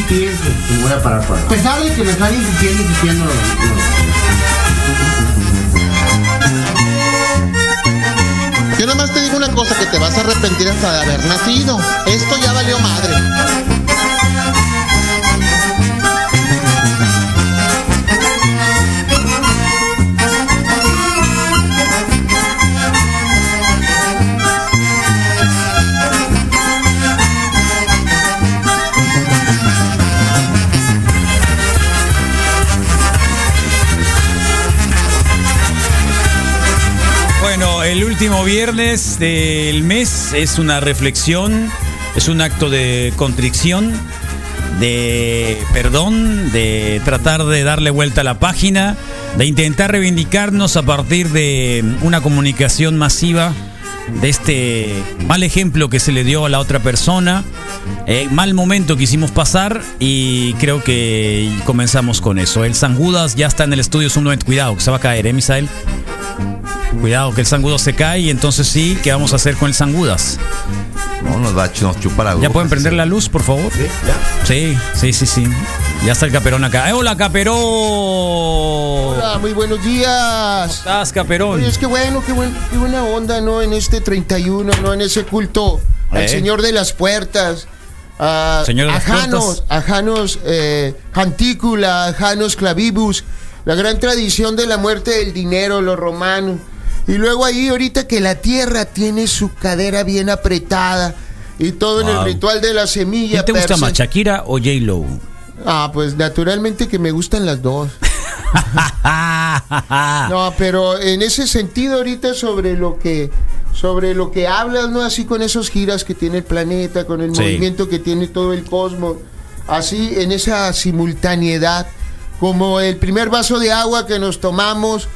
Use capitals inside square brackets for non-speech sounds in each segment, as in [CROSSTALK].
pienso que voy a parar por ahí. A pesar de que me están insistiendo, insistiendo. los- Yo nada más te digo una cosa que te vas a arrepentir hasta de haber nacido. Esto ya valió madre. Último viernes del mes es una reflexión, es un acto de contrición, de perdón, de tratar de darle vuelta a la página, de intentar reivindicarnos a partir de una comunicación masiva de este mal ejemplo que se le dio a la otra persona, eh, mal momento que hicimos pasar y creo que comenzamos con eso. El San Judas ya está en el estudio, es un momento, cuidado, que se va a caer, ¿eh, Misael? Cuidado que el sangudo se cae y entonces sí, ¿qué vamos a hacer con el sangudas? No, nos va a ch- nos chupa la ¿Ya pueden prender sí. la luz, por favor? Sí, sí, sí, sí. Ya está el caperón acá. ¡Eh, hola, caperón! Hola, muy buenos ¿Cómo días. estás, caperón? Oye, es que bueno, qué, buen- qué buena onda, ¿no? En este 31, ¿no? En ese culto al ¿Eh? Señor de las Puertas. A, Señor de las Janos, Puertas. a Janos eh, Jantícula, a Janos Clavibus, la gran tradición de la muerte del dinero, los romanos. Y luego ahí, ahorita que la tierra tiene su cadera bien apretada y todo en el ritual de la semilla. ¿Quién te gusta más, Shakira o J-Lo? Ah, pues naturalmente que me gustan las dos. [LAUGHS] No, pero en ese sentido ahorita sobre lo que sobre lo que hablas, ¿no? Así con esos giras que tiene el planeta, con el Sí. movimiento que tiene todo el cosmos, así en esa simultaneidad, como el primer vaso de agua que nos tomamos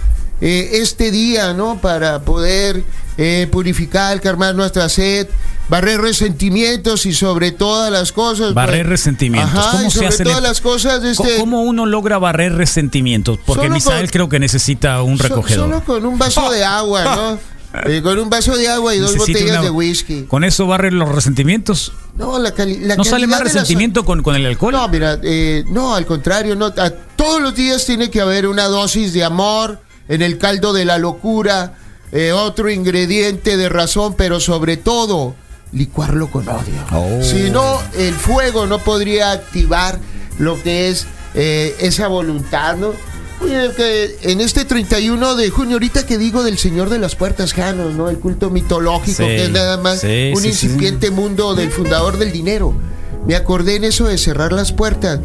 eh, este día, ¿no? Para poder eh, purificar, calmar nuestra sed, barrer resentimientos y sobre todas las cosas. Barrer pues, resentimientos. Ajá, ¿Cómo y se sobre hace? todas las cosas, este, ¿Cómo uno logra barrer resentimientos? Porque Solo Misael con- creo que necesita un recogedor. Solo con un vaso de agua, ¿no? [LAUGHS] Eh, con un vaso de agua y dos botellas una- de whisky. ¿Con eso barre los resentimientos? No, la, cali- la ¿No sale más la resentimiento con, con el alcohol? No, mira, eh, no, al contrario, no. a- todos los días tiene que haber una dosis de amor en el caldo de la locura, eh, otro ingrediente de razón, pero sobre todo, licuarlo con odio. Oh. Si no, el fuego no podría activar lo que es eh, esa voluntad, ¿no? En este 31 de junio, ahorita que digo del Señor de las Puertas Janos, ¿no? El culto mitológico, Sí, que es nada más sí, un sí, incipiente mundo del fundador del dinero. Me acordé en eso de cerrar las puertas,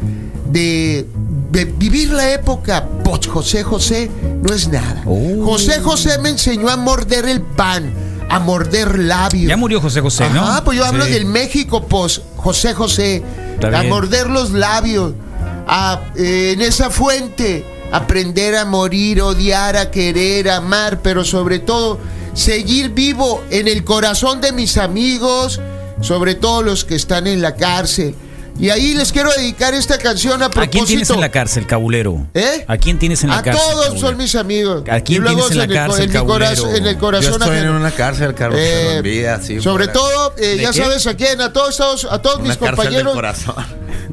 de, de vivir la época post José José, no es nada. Oh. José José me enseñó a morder el pan, a morder labios. Ya murió José José, ¿no? Ajá, pues yo hablo del México post José José, Está a bien. morder los labios, a eh, en esa fuente aprender a morir, odiar, a querer, a amar, pero sobre todo seguir vivo en el corazón de mis amigos, sobre todo los que están en la cárcel. Y ahí les quiero dedicar esta canción a ¿A propósito. quién tienes en la cárcel, cabulero? ¿Eh? ¿A quién tienes en la A cárcel? todos cabulero? son mis amigos. ¿A quién Y luego tienes en la el cárcel, en, cabulero? el Yo corazón estoy en una cárcel, Carlos, Eh, sí, sobre fuera. todo, eh, ¿De ya qué? sabes a quién, a todos, todos- a todos Una mis del compañeros, corazón.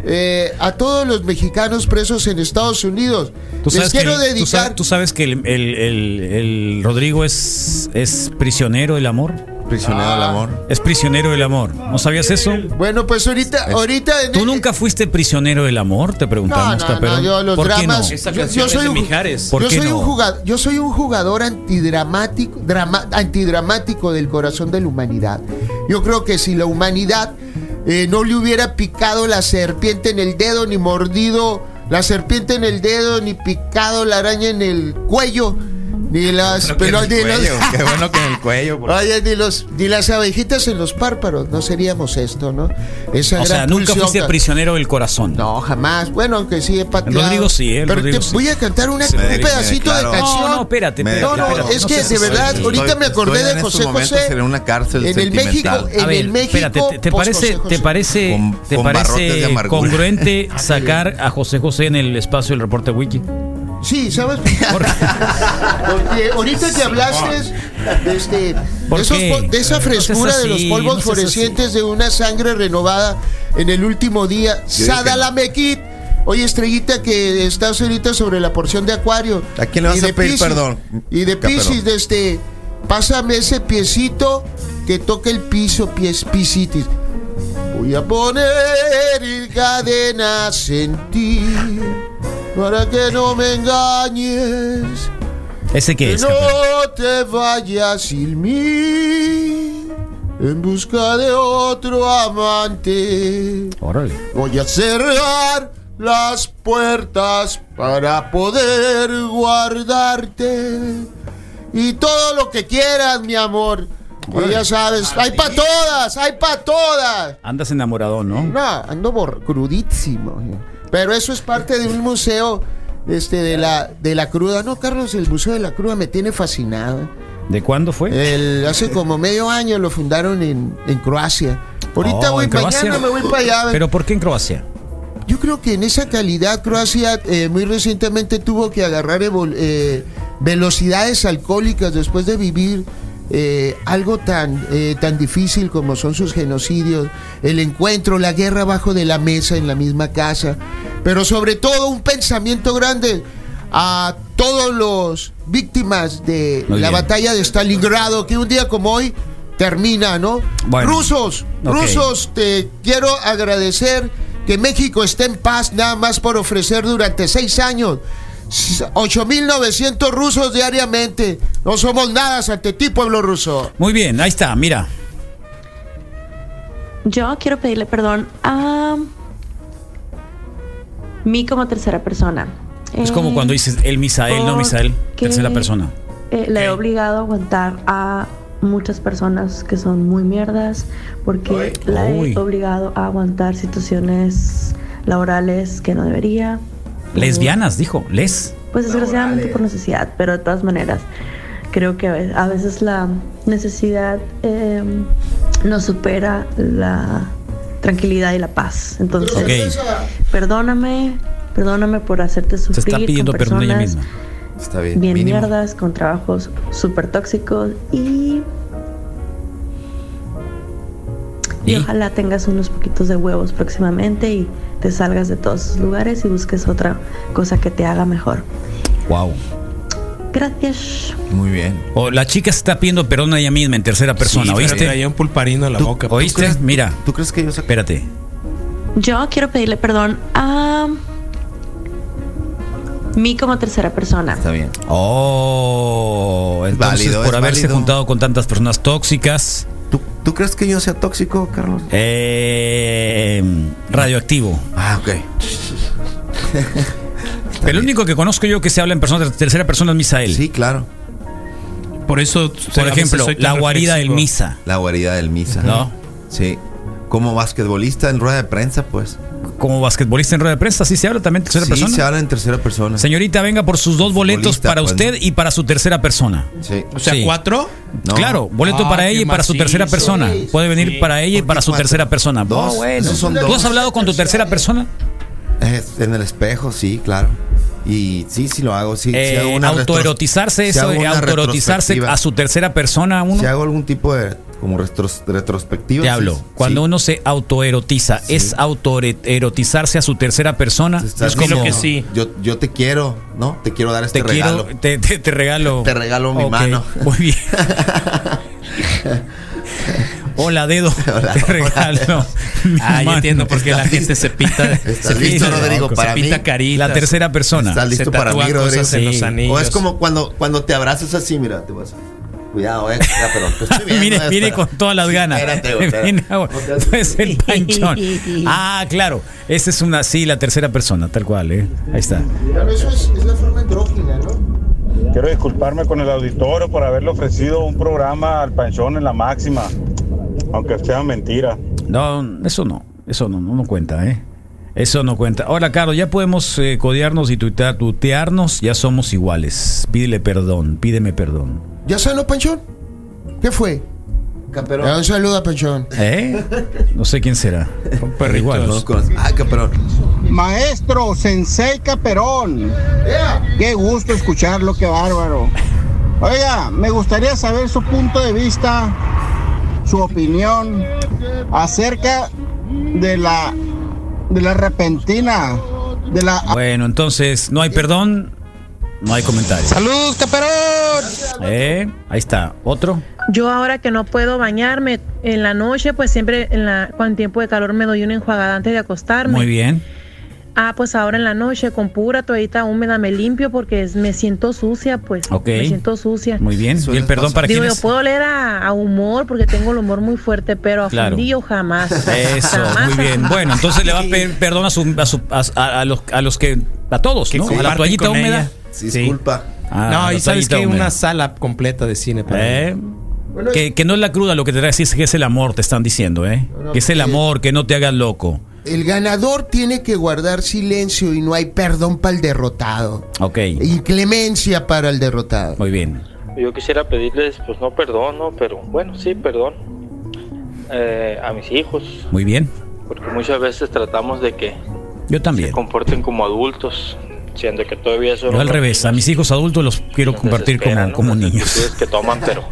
Eh, a todos los mexicanos presos en Estados Unidos. Tú Les sabes, que, quiero tú sabes- dedicar. tú sabes que el, el- el- el Rodrigo es, es prisionero del amor. Prisionero del amor. Es prisionero del amor. ¿No sabías eso? Bueno, pues ahorita, ahorita. en- ¿Tú nunca fuiste prisionero del amor? Te No, preguntamos, no, Caperón. no, yo los ¿Por qué dramas. no? Yo- yo soy es de un- Mijares. ¿Por yo qué soy no? un jugador, yo soy un jugador antidramático, drama- antidramático del corazón de la humanidad. Yo creo que si la humanidad eh, no le hubiera picado la serpiente en el dedo, ni mordido la serpiente en el dedo, ni picado la araña en el cuello, ni las Bueno ni los- cuello, Qué bueno que en el cuello. porque- Oye, ni, los, ni las abejitas en los párpados, no seríamos esto, ¿no? Esa O sea, nunca pulsión fuiste que- prisionero del corazón. no, jamás. Bueno, aunque sí he pateado. Rodrigo sí, ¿eh? Pero Rodrigo te sí. voy a cantar una- un pedacito claro. de canción. No, no, espérate, No, no, espérate, es no que de verdad, ahorita me acordé estoy de en José José. en una cárcel en el México, en el México. espérate, ¿te, parece, te parece, te parece congruente [LAUGHS] sacar a José José en el espacio del reporte wiki? Sí, ¿sabes? [LAUGHS] Porque ahorita que hablaste de, este, ¿Por de, esos esa No frescura de los polvos no seas florecientes de una sangre renovada en el último día. Sadalamekit. Oye, estrellita, que estás ahorita sobre la porción de Acuario. ¿A quién le vas a pedir Piscis. perdón? Y de. Pisces, de este. Pásame ese piecito que toque el piso, pies, pisitis. Voy a poner cadenas en ti para que no me engañes. ¿Ese qué Que es? Caperón? no te vayas sin mí en busca de otro amante. Órale. Voy a cerrar las puertas para poder guardarte. Y todo lo que quieras, mi amor. Que ya sabes, hay para todas, hay para todas. Andas enamorado, ¿no? No, ando crudísimo. Pero eso es parte de un museo este, de, la, de la cruda. No, Carlos, el Museo de la Cruda me tiene fascinado. ¿De cuándo fue? El, hace como medio año lo fundaron en, en Croacia. Ahorita Oh, voy, mañana me voy para allá. ¿Pero por qué en Croacia? Yo creo que en esa calidad Croacia eh, muy recientemente tuvo que agarrar eh, velocidades alcohólicas después de vivir eh, algo tan, eh, tan difícil como son sus genocidios, el encuentro, la guerra abajo de la mesa en la misma casa, pero sobre todo un pensamiento grande a todos los víctimas de Muy la bien. batalla de Stalingrado, que un día como hoy termina, ¿no? Bueno. Rusos, rusos, te quiero agradecer que México esté en paz nada más por ofrecer durante seis años 8.900 rusos diariamente. No somos nada ante ti, pueblo ruso. Muy bien, ahí está, mira. Yo quiero pedirle perdón a mí como tercera persona. Es Eh, como cuando dices el Misael, no Misael, tercera persona. eh, le he obligado a aguantar a muchas personas que son muy mierdas, porque la Uy. he obligado a aguantar situaciones laborales que no debería. Lesbianas, dijo, les. Pues desgraciadamente por necesidad, pero de todas maneras creo que a ve- a veces la necesidad eh, nos supera la tranquilidad y la paz. Entonces, perdóname, perdóname por hacerte Se sufrir. está pidiendo con perdón ella personas misma. Está bien. Bien mínimo. mierdas, con trabajos súper tóxicos y... ¿Y? Y ojalá tengas unos poquitos de huevos próximamente y te salgas de todos esos lugares y busques otra cosa que te haga mejor. Wow. Gracias. Muy bien. O la chica se está pidiendo perdón a ella misma en tercera persona, Sí, ¿oíste? traía un pulparino en la ¿Tú- boca. ¿Oíste? crees- Mira, ¿Tú crees que yo espérate. Yo quiero pedirle perdón a mí como tercera persona. Está bien. Oh, entonces válido, por es haberse válido. juntado con tantas personas tóxicas, ¿Tú, ¿Tú crees que yo sea tóxico, Carlos? eh, radioactivo. Ah, ok. El único que conozco yo que se habla en persona, tercera persona es Misael. Sí, claro. Por eso, Por ejemplo, la guarida del Misa. La guarida del Misa. ¿No? Sí. Como basquetbolista en rueda de prensa, pues. Como basquetbolista en rueda de prensa, ¿sí se habla también en tercera sí, persona? se habla en tercera persona. Señorita, venga por sus dos boletos para pues, usted y para su tercera persona. Sí. O sea, Sí. cuatro. No. Claro, boleto Ah, para ella y para su tercera persona. Sí, Puede venir sí. para ella y ¿Por para su cuatro? tercera persona. Dos. Oh, bueno. Esos son ¿Tú dos. has hablado con tu tercera persona? Es en el espejo, sí, claro. Y sí, sí lo hago. Sí, sí Eh, hago una retros- autoerotizarse, sí eso una autoerotizarse a su tercera persona uno. Si hago algún tipo de como retros- retrospectiva. Te hablo. sí. Cuando uno se autoerotiza, Sí. ¿es autoerotizarse a su tercera persona? Es como que sí. Yo, yo te quiero, ¿no? Te quiero dar este te quiero, regalo. te, te- te regalo. Te regalo mi mano. Muy bien. [LAUGHS] Hola, dedo. Hola, te hola, regalo. dedo. Ah, mano. entiendo por qué la gente se pinta. ¿Estás se listo, pinta- Rodrigo? se Para mí, pinta caritas. La tercera persona. ¿Estás listo se para mí, Rodrigo? Sí. O es como cuando, cuando te abrazas así, mira, te vas. Cuidado, eh. Ya, pero te estoy [LAUGHS] viendo, viene, eh, viene espera. con todas las ganas. Espérate, güey, [LAUGHS] espérate. Viene a- No te- [LAUGHS] es el panchón. Ah, claro. Esa es una, sí, la tercera persona, tal cual, ¿eh? Ahí está. Pero eso es, es la forma andrógina, ¿no? Quiero disculparme con el auditorio por haberle ofrecido un programa al Panchón en la máxima, aunque sea mentira. No, eso no. Eso no, no, no cuenta, ¿eh? Eso no cuenta. Ahora, Carlos, ya podemos eh, codearnos y tutearnos, ya somos iguales. Pídele perdón, pídeme perdón. ¿Ya sanó, Panchón? ¿Qué fue? Camperón. Un saludo a Panchón. ¿Eh? No sé quién será. Pero igual. No Ah, camperón. Maestro Sensei Caperón. Qué gusto escucharlo, qué bárbaro. Oiga, me gustaría saber su punto de vista, su opinión acerca de la de la repentina, de la Bueno, entonces no hay perdón, no hay comentarios. ¡Salud, caperón! Eh, ahí está. ¿Otro? Yo ahora que no puedo bañarme en la noche, pues siempre en la con tiempo de calor me doy una enjuagada antes de acostarme. Muy bien. Ah, pues ahora en la noche con pura toallita húmeda me limpio porque es- me siento sucia, pues. Ok. Me siento sucia. Muy bien. ¿Y el perdón para Digo, quién yo es? puedo leer a, a humor porque tengo el humor muy fuerte, pero a Claro. fundillo jamás. Eso, Jamás, muy bien. jamás. Bueno, entonces le va a pedir perdón a, su, a, su- a- a- a los, a los que. A todos, ¿no? A la toallita húmeda. ella. Sí. disculpa. Ah, no, y sabes que húmeda. una sala completa de cine para Eh, que, que no es la cruda lo que te da, es que es el amor, te están diciendo, ¿eh? Que es el amor, que no te hagas loco. El ganador tiene que guardar silencio y no hay perdón para el derrotado. Ok, Inclemencia para el derrotado. muy bien. Yo quisiera pedirles, pues no perdón, ¿no? Pero bueno, sí, perdón. eh, a mis hijos, Muy bien. porque muchas veces tratamos de que Yo se también. comporten como adultos, siendo que todavía son Yo al revés, a mis hijos adultos los quiero compartir como, ¿no? como niños. que toman, pero,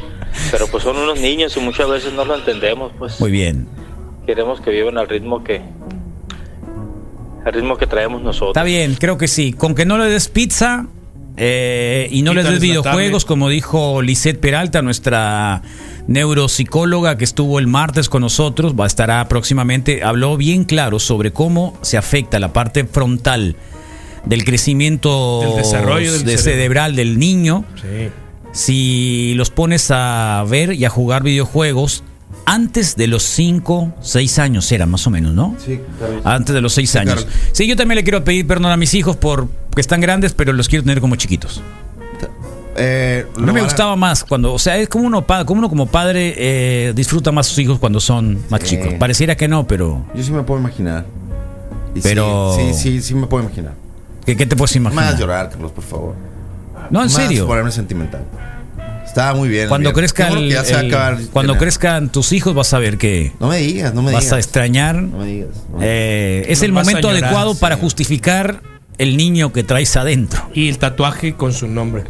[LAUGHS] pero pues son unos niños y muchas veces no lo entendemos, pues Muy bien. queremos que vivan al ritmo que al ritmo que traemos nosotros. Está bien, creo que sí. Con que no le des pizza eh, y no les des videojuegos, como dijo Lisette Peralta, nuestra neuropsicóloga que estuvo el martes con nosotros, va a estar próximamente, habló bien claro sobre cómo se afecta la parte frontal del crecimiento Del desarrollo del de cerebral del niño. Sí. Si los pones a ver y a jugar videojuegos antes de los 5, 6 años era más o menos, ¿no? Sí, Carlos. Antes de los seis años. Carlos. Sí, yo también le quiero pedir perdón a mis hijos por que están grandes, pero los quiero tener como chiquitos. Eh, No me gustaba más cuando, o sea, es como uno, como uno como padre eh, disfruta más a sus hijos cuando son más Sí. chicos. Pareciera que no, pero Yo sí me puedo imaginar. Y sí, Pero- Sí, sí, sí, me puedo imaginar. ¿Qué, qué te puedes imaginar? Más llorar, Carlos, por favor. no, en Más serio. ponerme sentimental. Estaba muy bien. Cuando bien. crezcan, Qué bueno que ya se va a acabar cuando crezcan tus hijos vas a ver que No me digas, no me vas digas. a extrañar. No me digas. no me Eh, es el vas momento llorar, adecuado sí. para justificar el niño que traes adentro. Y el tatuaje con su nombre.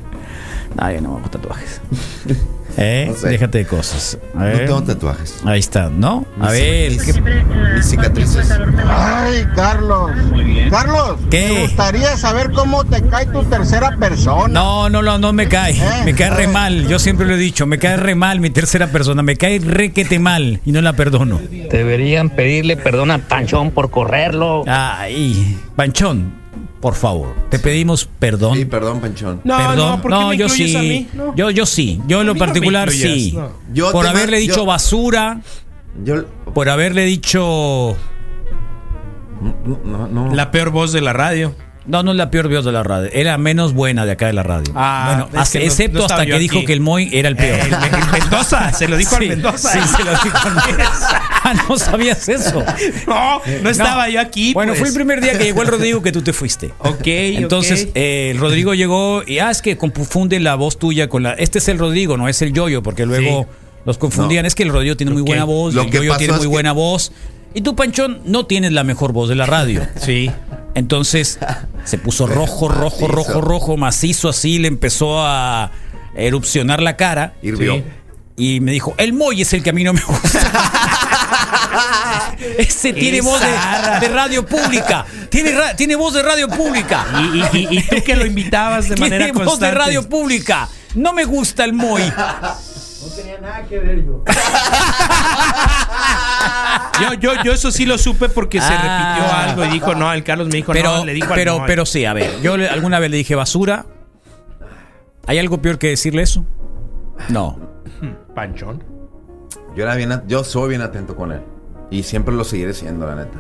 Ay, no hago tatuajes. [LAUGHS] ¿Eh? No sé. Déjate de cosas. A digas. ver. No tengo tatuajes. Ahí está, ¿no? A Mis- ver. mis- ¿qué- Siempre en la- Mis cicatrices. Ay, Carlos. Carlos, ¿Qué? me gustaría saber cómo te cae tu tercera persona. No, no, no, no me cae. Eh, Me cae re mal. Yo siempre lo he dicho. Me cae re mal mi tercera persona. Me cae requete mal y no la perdono. Deberían pedirle perdón a Panchón por correrlo. Ay, Panchón, por favor, te pedimos perdón. Sí, perdón, Panchón. No, Perdón, no, ¿por qué me yo sí. a mí? No. Yo, yo sí. Yo en lo no particular sí. no. Yo por haberle dicho yo- basura, Yo. por haberle dicho. No, no, no. La peor voz de la radio. No, no es la peor voz de la radio. Era menos buena de acá de la radio. Ah, bueno, no- excepto no hasta que dijo aquí. que el Moy era el peor. El, el Mendoza, se lo dijo Sí, al Mendoza. Sí, se lo dijo al Mendoza. [LAUGHS] Ah, no sabías eso. No, no estaba yo aquí. Bueno, pues. fue el primer día que llegó el Rodrigo que tú te fuiste. [LAUGHS] Ok, Entonces, eh, el Rodrigo llegó y ah, es que confunde la voz tuya con la. Este es el Rodrigo, no es el Yoyo, porque luego Sí. los confundían. No. Es que el Rodrigo tiene muy buena voz, Lo el Yoyo tiene muy que- buena voz. Y tú, Panchón, no tienes la mejor voz de la radio. Sí. Entonces [LAUGHS] se puso rojo, rojo, rojo, rojo, macizo así, le empezó a erupcionar la cara. Hirvió. Sí. Y me dijo, el Moy es el que a mí no me gusta. [LAUGHS] Ese tiene voz de, de radio pública. Tiene, ra- tiene voz de radio pública. Y, y- y- y tú que lo invitabas de [LAUGHS] manera Tiene voz de constante. radio pública. No me gusta el Moy. [LAUGHS] Yo, yo, yo eso sí lo supe porque se Ah. repitió algo y dijo, no, el Carlos me dijo, Pero, no, le dijo al pero, pero sí, a ver. Yo le- alguna vez le dije basura. ¿Hay algo peor que decirle eso? No. Panchón. Yo era bien, at- yo soy bien atento con él. Y siempre lo seguiré siendo, la neta.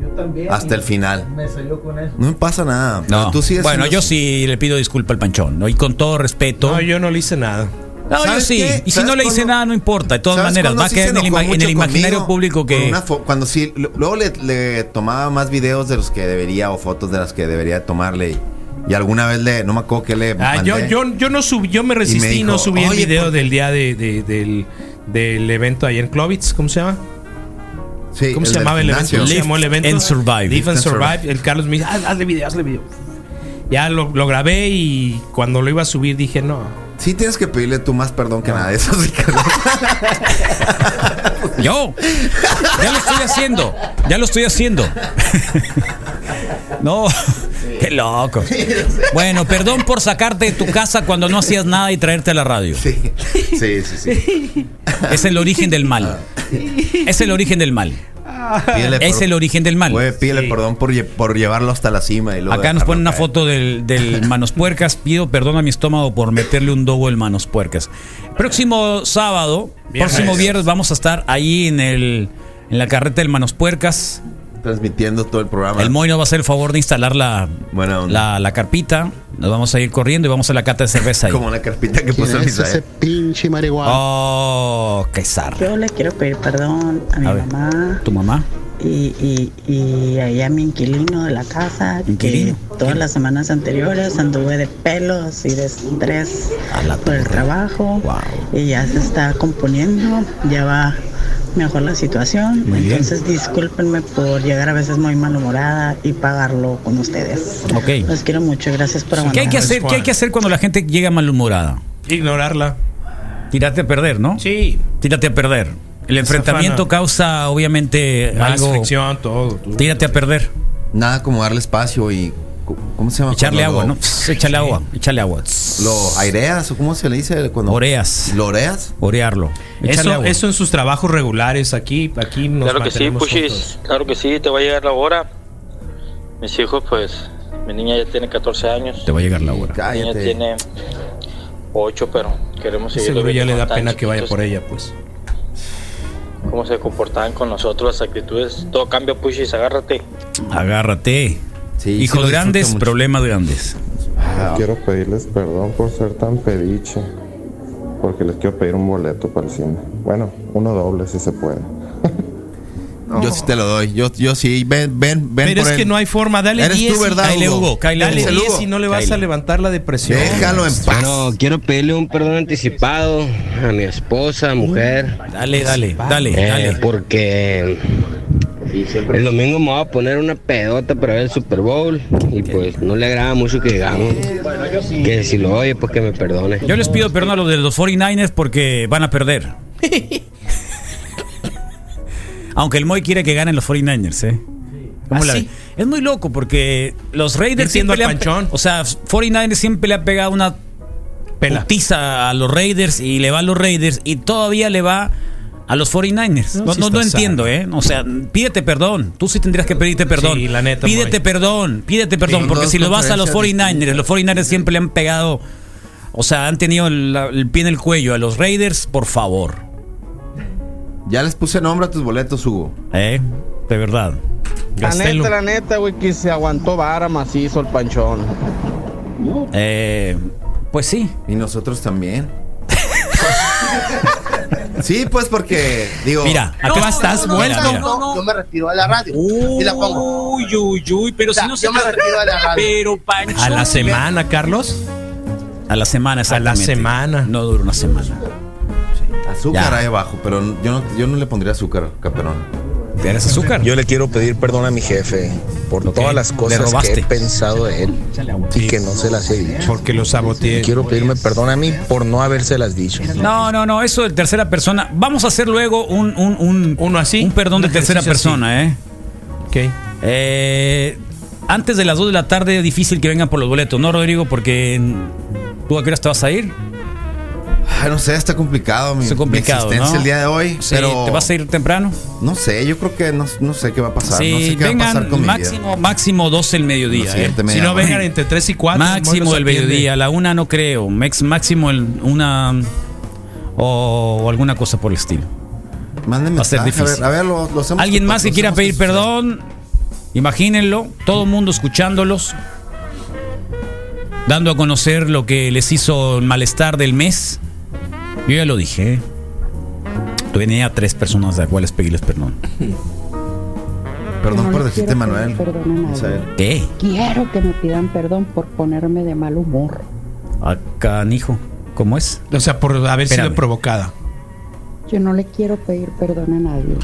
Yo también. Hasta el final. Me salió con eso. No me pasa nada. No. Tú sigues bueno, siendo- yo sí le pido disculpa al Panchón, ¿no? Y con todo respeto. No, yo no le hice nada. No, yo ¿Sabes sí. qué? Y si ¿Sabes no le hice nada, no importa. De todas ¿Sabes maneras, va a quedar en el, ima- en el imaginario público que. cuando sí, luego le, le tomaba más videos de los que debería o fotos de las que debería tomarle. Y, alguna vez le, no me acuerdo que le. Ah, mandé. yo, yo, yo no subí, yo me resistí y, dijo, no subí el "Oye, video ¿por qué?" del día de, de- del, del evento ahí en Clovitz, ¿cómo se llama? Sí, ¿Cómo se llamaba el evento? ¿Cómo se llamó el evento? and Survive. Live and Survive. El Carlos me dice, "Ah, hazle video, hazle video. ya lo, lo grabé y cuando lo iba a subir dije, no. Sí tienes que pedirle tú más perdón que nada de eso, Ricardo. Yo. Ya lo estoy haciendo. Ya lo estoy haciendo. No. Qué loco. Bueno, perdón por sacarte de tu casa cuando no hacías nada y traerte a la radio. Sí, sí, sí. sí. Es el origen del mal. Es el origen del mal. [LAUGHS] Pídele Es el origen del mal. Güey, pídele perdón por, por llevarlo hasta la cima. Y luego Acá nos ponen una caer. foto del, del [LAUGHS] Manos Puercas. Pido perdón a mi estómago por meterle un dogo el Manos Puercas. Próximo sábado, Viernes. próximo viernes, vamos a estar ahí en el en la carreta del Manos Puercas. Transmitiendo todo el programa. El Moy nos va a hacer el favor de instalar la, Buena onda. la, la carpita. Nos vamos a ir corriendo y vamos a la cata de cerveza ahí. Como la carpita que ¿Quién puso es ese pinche marihuana? Oh, qué zarra. Yo le quiero pedir perdón a mi A ver. mamá ¿Tu mamá? y, y, y ahí a mi inquilino de la casa, ¿Inquilino? que todas las semanas anteriores anduve de pelos y de estrés A la por el trabajo Wow. y ya se está componiendo, ya va mejor la situación. Muy bien. Entonces discúlpenme por llegar a veces muy malhumorada y pagarlo con ustedes. Ok. Los quiero mucho, gracias por ¿Qué hay que hacer? ¿Qué hay que hacer cuando la gente llega malhumorada? Ignorarla. Tírate a perder, ¿no? Sí. Tírate a perder. El enfrentamiento causa, obviamente, Más algo. fricción, todo. tú. Tírate a perder. Nada como darle espacio y. ¿Cómo se llama? Echarle agua, lo- ¿no? Pss, Échale agua, échale agua. ¿Lo aireas o cómo se le dice? Cuando Oreas. ¿Lo oreas? Orearlo. Eso, agua. eso en sus trabajos regulares aquí, aquí nos Claro que sí, juntos. Claro que sí, te va a llegar la hora. Mis hijos, pues, mi niña ya tiene 14 años. Te va a llegar la hora. Mi niña tiene 8, pero queremos seguir Seguro ya le da pena que vaya por ella, pues. Cómo se comportaban con nosotros, las actitudes. Todo cambia, Pushis, agárrate. Agárrate. Sí, Hijos grandes, mucho. problemas grandes. Quiero pedirles perdón por ser tan pediche, porque les quiero pedir un boleto para el cine. Bueno, uno doble si se puede. [LAUGHS] Yo sí te lo doy. Yo, yo sí. Ven, ven, ven. Pero por es que no hay forma. Dale Eres 10 tú, y- ¿verdad, Cáile, Hugo? Dale Hugo. 10 y no le vas a levantar la depresión. Déjalo en paz. Bueno, quiero pedirle un perdón anticipado a mi esposa, mujer. Dale, dale, dale, eh, dale. porque el domingo me voy a poner una pedota para ver el Super Bowl y pues no le agrada mucho que digamos que si lo oye pues que me perdone. Yo les pido perdón a los de los 49ers porque van a perder. [LAUGHS] Aunque el Moy quiere que ganen los 49ers, ¿eh? ¿Cómo ¿Ah, la- sí? Es muy loco porque los Raiders siempre le han, o sea, 49ers siempre le ha pegado una Pela. putiza a los Raiders y le va a los Raiders y todavía le va a los 49ers. No, No, sí no, entiendo. ¿eh? O sea, pídete perdón. Tú sí tendrías que pedirte perdón. Sí, la neta, Pídete perdón, pídete perdón, porque si lo vas a los conferencias 49ers, los 49ers siempre le han pegado, o sea, han tenido el, el pie en el cuello a los Raiders, por favor. Ya les puse nombre a tus boletos, Hugo. ¿Eh? De verdad. La Gastelo. neta, la neta, güey, que se aguantó vara macizo el panchón. Eh, pues sí. Y nosotros también. Sí, pues porque, digo. Mira, acá No, estás no, vuelto. mira, mira. Yo me retiro de la radio. y la pongo. Uy, uy, uy, pero O sea, si no se yo me retiro de la radio. Pero Pancho. A la semana, Carlos. A la semana, A la semana. No dura una semana. Azúcar Ya. ahí abajo, pero yo no, yo no le pondría azúcar, caperón. ¿Tienes azúcar? Yo le quiero pedir perdón a mi jefe por todas las cosas que he pensado de él y que no se las he dicho. Porque lo saboteé. Quiero pedirme perdón a mí por no habérselas dicho. No, no, no, eso de tercera persona. Vamos a hacer luego un, un, un, Uno así. un perdón de tercera persona, ¿eh? Ok. Eh, Antes de las 2 de la tarde, difícil que vengan por los boletos, ¿no, Rodrigo? Porque tú a qué horas te vas a ir. Ay, no sé, está complicado mi, Está complicado, mi existencia ¿no? el día de hoy. Sí, pero ¿Te vas a ir temprano? No sé, yo creo que no, no sé qué va a pasar. Sí, no sé qué va a vengan pasar con mi vida. máximo, máximo 12 el mediodía. La ¿eh? Si no, hora. vengan entre 3 y 4. Máximo el mediodía, a la una no creo. Max- máximo el, una o, o alguna cosa por el estilo. Mándenme Va a ser mensaje, a ver, difícil. a ver, lo, lo hacemos- Alguien más que quiera pedir perdón, imagínenlo, todo el mundo escuchándolos, dando a conocer lo que les hizo el malestar del mes. Yo ya lo dije. Tenía tres personas a las cuales pedirles perdón. Perdón No por le decirte, quiero Manuel. pedir perdón a nadie. Misael. ¿Qué? Quiero que me pidan perdón por ponerme de mal humor. Acá, hijo. ¿Cómo es? O sea, por haber Espérame. sido provocada. Yo no le quiero pedir perdón a nadie.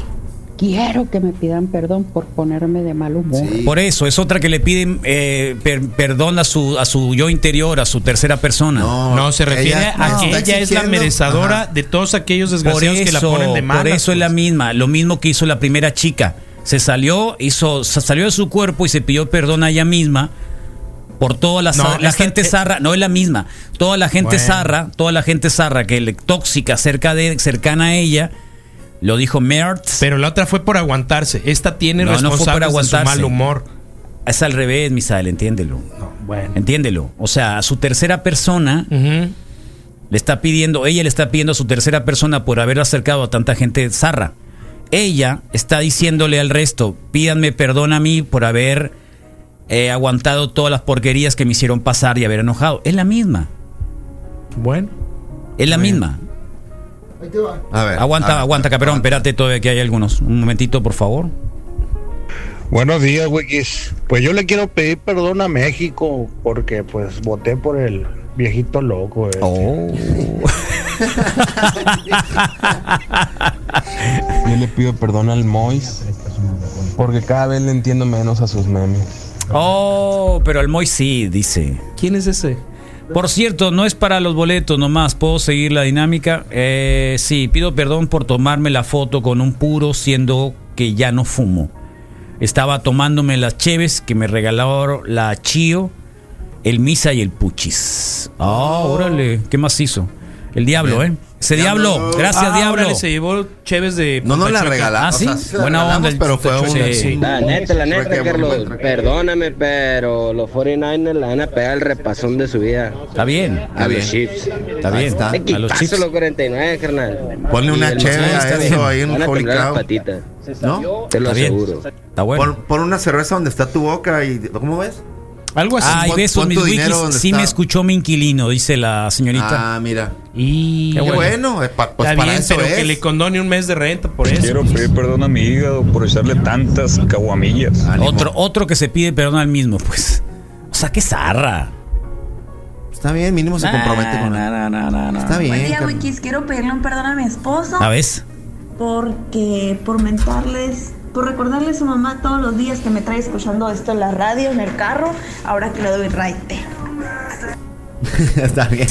Quiero que me pidan perdón por ponerme de mal humor. Por eso, es otra que le piden eh, per- perdón a su, a su yo interior, a su tercera persona. No, se refiere ella- a no, que ella es la merecedora Ajá. de todos aquellos desgraciados que la ponen de malas. por eso es la pues. misma, lo mismo que hizo la primera chica. Se salió, hizo, se salió de su cuerpo y se pidió perdón a ella misma por toda la, No, la esta- gente eh, zarra, no es la misma. Toda la gente Bueno. zarra, toda la gente zarra que le tóxica cerca de cercana a ella, lo dijo Mertz. Pero la otra fue por aguantarse. Esta tiene No, de su mal humor. Es al revés, Misael, entiéndelo. Bueno. Entiéndelo. O sea, a su tercera persona le está pidiendo, ella le está pidiendo a su tercera persona por haber acercado a tanta gente zarra. Ella está diciéndole al resto, pídanme perdón a mí por haber eh, aguantado todas las porquerías que me hicieron pasar y haber enojado. Es la misma, Bueno. es la misma. Ahí te va. A ver. Aguanta, a ver, aguanta, caperón, espérate todavía que hay algunos. Un momentito, por favor. Buenos días, Wikis. Pues yo le quiero pedir perdón a México porque pues voté por el viejito loco. ese. Oh. [LAUGHS] Yo le pido perdón al Mois porque cada vez le entiendo menos a sus memes. Oh, pero el Moy sí, dice. ¿Quién es ese? Por cierto, no es para los boletos nomás, ¿puedo seguir la dinámica? Eh, sí, pido perdón por tomarme la foto con un puro siendo que ya no fumo. Estaba tomándome las cheves que me regaló la Chio, el Misa y el Puchis. Ah, órale, ¿qué más hizo? El diablo, ¿eh? Ese diablo, gracias Ah, diablo. órale, se llevó Cheves de. No nos la regalamos. Ah, sí, o sea, se la buena onda. el- pero fue un. Sí. Sí. La neta, la neta, Carlos, perdóname, pero los 49ers le van a pegar el repasón de su vida. Está bien, A bien. los Chiefs. está bien. está. A los Chiefs. los 49, carnal. Ponle una Mazatlán a eso ahí, un las Cow. patitas. ¿No? Te lo Está bien. aseguro. Está bueno. Pon, pon una cerveza donde está tu boca y. ¿Cómo ves? Algo así. Ay, besos, mis tu dinero wikis. Sí está. me escuchó mi inquilino, dice la señorita. Ah, mira. y Qué bueno. pa- pues Está para bien, eso pero es. que le condone un mes de renta por eso. Quiero pedir perdón a mi hígado por echarle tantas caguamillas. Ánimo. Otro, otro que se pide perdón al mismo, pues. O sea, qué zarra. Está bien, mínimo se compromete con Na, él. na, na, na, na. Está bien. Buen día. Wikis. Quiero pedirle un perdón a mi esposo ¿La ves? porque por mentarles, por recordarle a su mamá todos los días que me trae escuchando esto en la radio, en el carro, ahora que le doy raite. [LAUGHS] Está bien.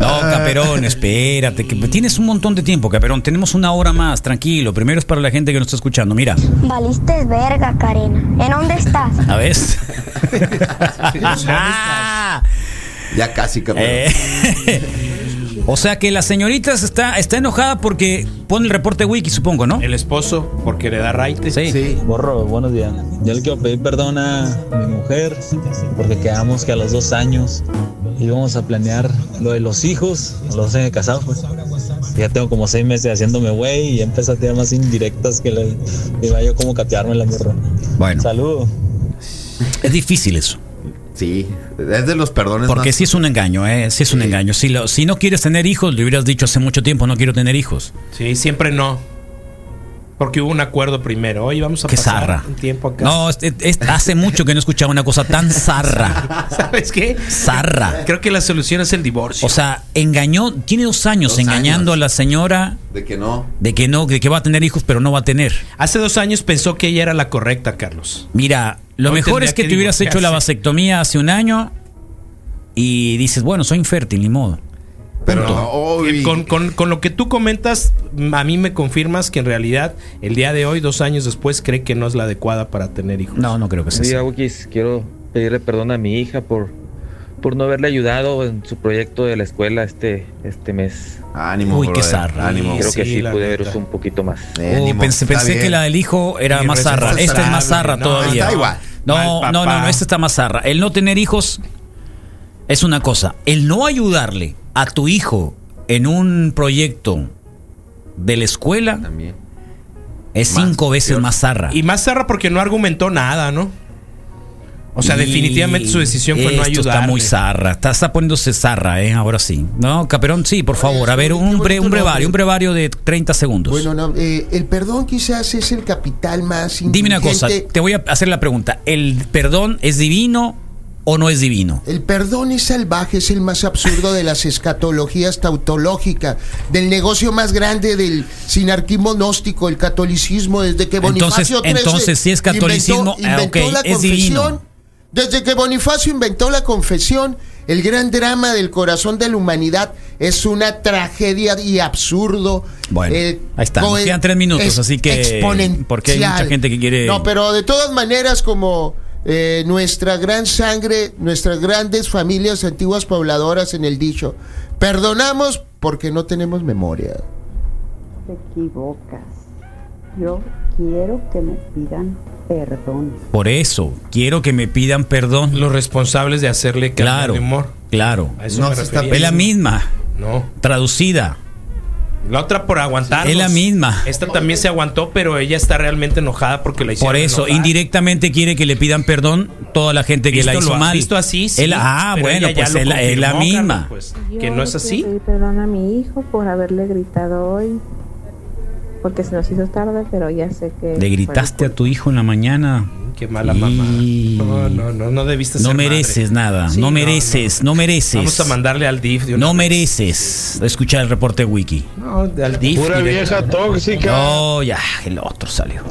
No, Caperón, espérate, que tienes un montón de tiempo, Caperón. Tenemos una hora más, tranquilo. Primero es para la gente que nos está escuchando. Mira, Valiste verga, Karena. ¿En dónde estás? ¿la ves? [LAUGHS] ya casi, cabrón. Eh, o sea que la señorita se está, está enojada porque pone el reporte wiki, supongo, ¿no? El esposo, porque le da raite. Sí. Sí. Borro, buenos días. Yo le quiero pedir perdón a mi mujer porque quedamos que a los dos años íbamos a planear lo de los hijos, los dos años casados, pues. Ya tengo como seis meses haciéndome güey y ya empecé a tirar más indirectas que le iba yo como catearme la morra. Bueno, Saludos. es difícil eso. Sí. Es de los perdones Porque más- sí es un engaño, ¿eh? Sí es un engaño. Si, lo- si no quieres tener hijos, le hubieras dicho hace mucho tiempo, no quiero tener hijos. Sí, siempre no. Porque hubo un acuerdo primero. Oye, vamos a Qué pasar zarra. un tiempo acá. No, es- es- hace mucho que no escuchaba una cosa tan [LAUGHS] zarra. ¿Sabes qué? Zarra. Creo que la solución es el divorcio. O sea, engañó, tiene dos años Dos engañando años. a la señora De que no. de que no, de que va a tener hijos, pero no va a tener. Hace dos años pensó que ella era la correcta, Carlos. Mira, lo Hoy mejor es que que te hubieras hecho la vasectomía hace un año y dices, bueno, soy infértil, ni modo. Pero Punto. no, Eh. Con, con- con lo que tú comentas, a mí me confirmas que en realidad el día de hoy, dos años después, cree que no es la adecuada para tener hijos. No, no creo que sea día, Wikis. Quiero pedirle perdón a mi hija por, por no haberle ayudado en su proyecto de la escuela este, este mes. Ánimo, Uy, qué zarra. Ánimo. Creo que Sí, sí pude haber un poquito más. Eh, Oh, ánimo. pensé que la del hijo era Sí, más zarra. Esta es más zarra No, todavía. está igual. No, no, no, no, esta está más zarra. El no tener hijos es una cosa. El no ayudarle a tu hijo en un proyecto de la escuela También. es Más, cinco veces peor. más zarra. Y más zarra porque no argumentó nada, ¿no? O sea, Y definitivamente su decisión fue no ayudar. Está muy zarra, está, está poniéndose zarra, ¿eh? Ahora sí. No, Caperón, sí, por favor. A ver, un, bre- un brevario, un brevario de 30 segundos. Bueno, no, eh, el perdón quizás es el capital más Dime una cosa, te voy a hacer la pregunta. ¿El perdón es divino o no es divino? El perdón es salvaje, es el más absurdo de las escatologías tautológicas, del negocio más grande del sinarquismo gnóstico, el catolicismo, desde que Entonces- Bonifacio XIII entonces, si es catolicismo, inventó, ah, inventó la es confesión, divino. desde que Bonifacio inventó la confesión, el gran drama del corazón de la humanidad es una tragedia y absurdo. Bueno, eh, ahí está. Nos quedan tres minutos, así que. Porque hay mucha gente que quiere. No, pero de todas maneras, como eh, nuestra gran sangre, nuestras grandes familias antiguas pobladoras en el dicho, perdonamos porque no tenemos memoria. Te equivocas. Yo quiero que me pidan perdón. Por eso, quiero que me pidan perdón. Los responsables de hacerle Claro, de humor. claro. A eso me refería. es la misma. No. Traducida. La otra por aguantar. Es la misma. Esta también se aguantó, pero ella está realmente enojada porque la hicieron. Por eso, enojar. indirectamente quiere que le pidan perdón toda la gente que la hizo lo- mal. visto así, sí, ah, bueno, pues es la, es la confirmó, misma. Pues, que no es así. Pedir perdón a mi hijo por haberle gritado hoy. Porque se nos hizo tarde, pero ya sé que. Le gritaste a tu hijo en la mañana. Qué mala mamá. No, no, no, no debiste No ser mereces madre. nada, Sí, no mereces, no, mereces. Vamos a mandarle al DIF de una No vez. mereces escuchar el reporte wiki. No, al DIF. Pura vieja tóxica. No, ya, el otro salió.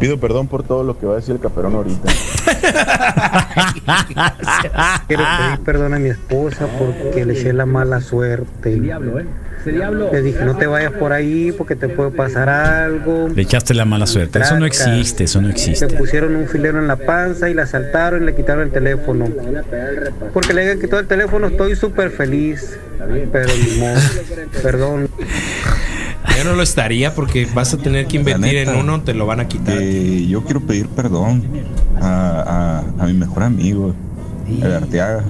Pido perdón por todo lo que va a decir el caperón ahorita. [LAUGHS] Quiero pedir perdón a mi esposa porque le eché la mala suerte. Le dije, no te vayas por ahí porque te puede pasar algo. Le echaste la mala suerte. Eso no existe, eso no Le existe. pusieron un filero en la panza y la asaltaron y le quitaron el teléfono. Porque le hayan quitado el teléfono estoy súper feliz. Pero ni modo. Perdón. Yo no lo estaría porque vas a tener que invertir en uno, te lo van a quitar. Eh, yo quiero pedir perdón a, a- a mi mejor amigo, el Arteaga.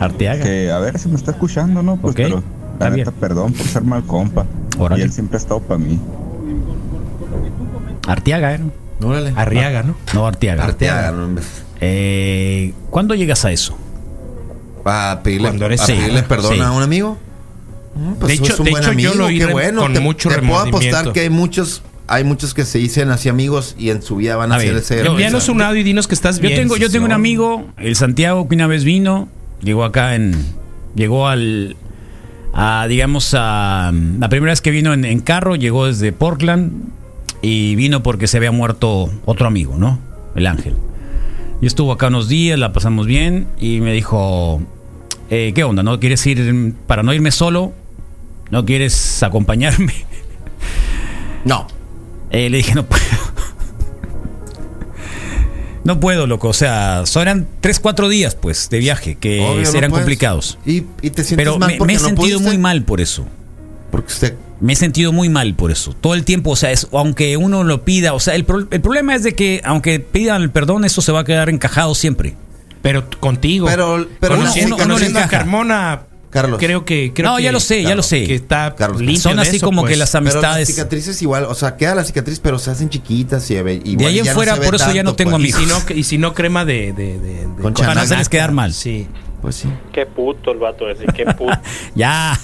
Arteaga. Que a ver si me está escuchando, ¿no? Pues, Ok, pero está la neta, perdón por ser mal compa. Órale. Y él siempre ha estado para mí. Arteaga, ¿eh? Arriaga, ¿no? No, Arteaga. Arteaga, no. Eh, ¿Cuándo llegas a eso? ¿A pedirle, Cuando eres a sí. pedirle perdón Sí. a un amigo? Pues De hecho- es un de buen hecho, yo lo vi qué bueno. con te, mucho te puedo apostar remordimiento. que hay muchos, hay muchos que se dicen así amigos y en su vida van a, A hacer ver, ese. yo- Envíanos un audio y dinos que estás Yo bien. tengo, yo tengo un No. amigo, el Santiago, que una vez vino, llegó acá en. Llegó al. A, digamos, a. La primera vez que vino en, en carro, llegó desde Portland y vino porque se había muerto otro amigo, ¿no? El Ángel. Y estuvo acá unos días, la pasamos bien y me dijo: eh, ¿Qué onda? ¿No quieres ir para no irme solo? ¿No quieres acompañarme? No. Eh, le dije, no puedo. No puedo, loco. O sea, son eran 3, 4 días, pues, de viaje, que Obvio, eran complicados. Y, y te sientes Pero mal me, porque me he no sentido pudiste. muy mal por eso. Porque usted. Me he sentido muy mal por eso. Todo el tiempo, o sea, es, aunque uno lo pida, o sea, el, pro- el problema es de que aunque pidan el perdón, eso se va a quedar encajado siempre. Pero contigo. Pero, pero Uno- no, uno- uno le Conociendo a encaja. Carmona, Carlos. creo que. Creo No, que- ya lo sé, ya lo sé. Que está Carlos, limpio son de así eso, como pues. que las Pero las amistades. cicatrices igual, o sea, queda la cicatriz, pero se hacen chiquitas y igual De ahí en no fuera, se por eso ya no tengo pues. Y si amigos. no, y si no crema de. de, de- de- Con Para no hacerles quedar mal. Sí. Pues sí. Qué puto el vato ese, qué puto. [LAUGHS] Ya.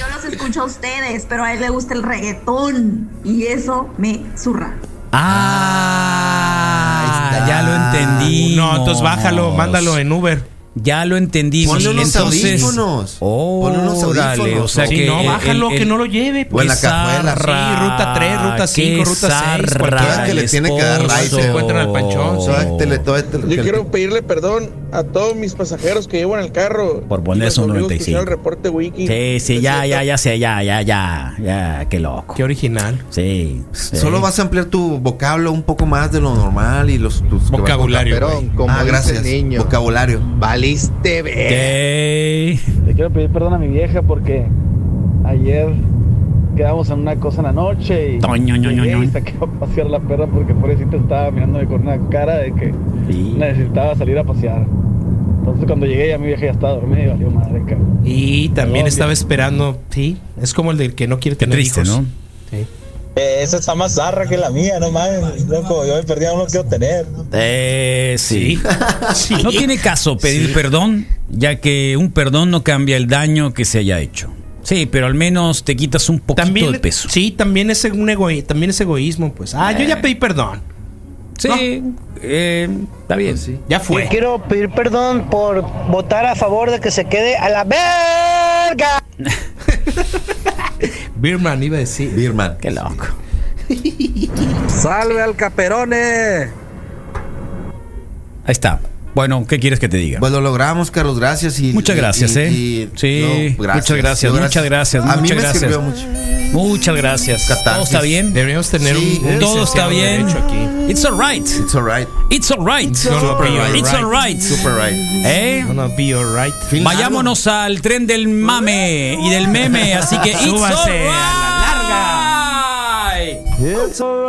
Yo los escucho a ustedes, pero a él le gusta el reggaetón y eso me zurra. Ah, ya lo entendí. No, entonces bájalo, mándalo en Uber. Ya lo entendí. Ponle unos Entonces, audífonos. Oh, Ponle unos audífonos. o sea Sí, que no, el- bájalo, el- que no lo lleve. O en la pues. cajuela. Sí, ruta 3, ruta 5, qué ruta 6. zarra, Cualquiera que le tiene que dar like, se encuentran al panchón. Todavía te le- todavía te- Yo quiero pedirle perdón a todos mis pasajeros que llevo en el carro. Por poner Y los su amigos que 95. hicieron el reporte wiki. Sí, sí, ya, ya, ya sé, ya, ya, ya, ya, qué loco. Qué original. Sí. sí. Solo vas a ampliar tu vocablo un poco más de lo normal y los tus Vocabulario, Pero, como ah, gracias. niño. Vocabulario. Valiste ver. Le quiero pedir perdón a mi vieja porque ayer quedamos en una cosa en la noche y, Toño, ño, ño, llegué ño. y saqué a pasear la perra porque pobrecita estaba mirándome con una cara de que Sí. necesitaba salir a pasear. Entonces cuando llegué ya mi vieja ya estaba dormida y valió madre, cabrón. Y también estaba esperando. Sí, es como el del que no quiere Qué tener triste, hijos. ¿no? Sí. Eh, esa está más zarra que la mía, no mames. Loco, yo me perdí uno que quiero tener. Eh, sí. Sí. No tiene caso pedir perdón, ya que un perdón no cambia el daño que se haya hecho. Sí, pero al menos te quitas un poquito También, de peso. sí, también es, un egoí- también es egoísmo, pues. Ah, yo ya pedí perdón. Sí, eh, está bien. Ya fue. Yo quiero pedir perdón por votar a favor de que se quede a la verga. [LAUGHS] Birman iba a decir. Birman. Qué loco. [LAUGHS] ¡Salve al caperone! Ahí está. Bueno, ¿qué quieres que te diga? Pues lo logramos, Carlos, gracias. Y, Muchas gracias, y- ¿eh? y- sí, no, gracias. muchas gracias, No, muchas gracias. A mí muchas me gracias. sirvió mucho. Muchas gracias. ¿Todo Catarsis. está bien? Deberíamos tener Sí, un, un Todo está bien. Aquí. It's alright. It's alright. It's alright. Super right. It's alright. Super right. ¿Eh? Gonna be alright. Vayámonos al tren del mame y del meme, así que [LAUGHS] it's alright. a la larga. It's alright.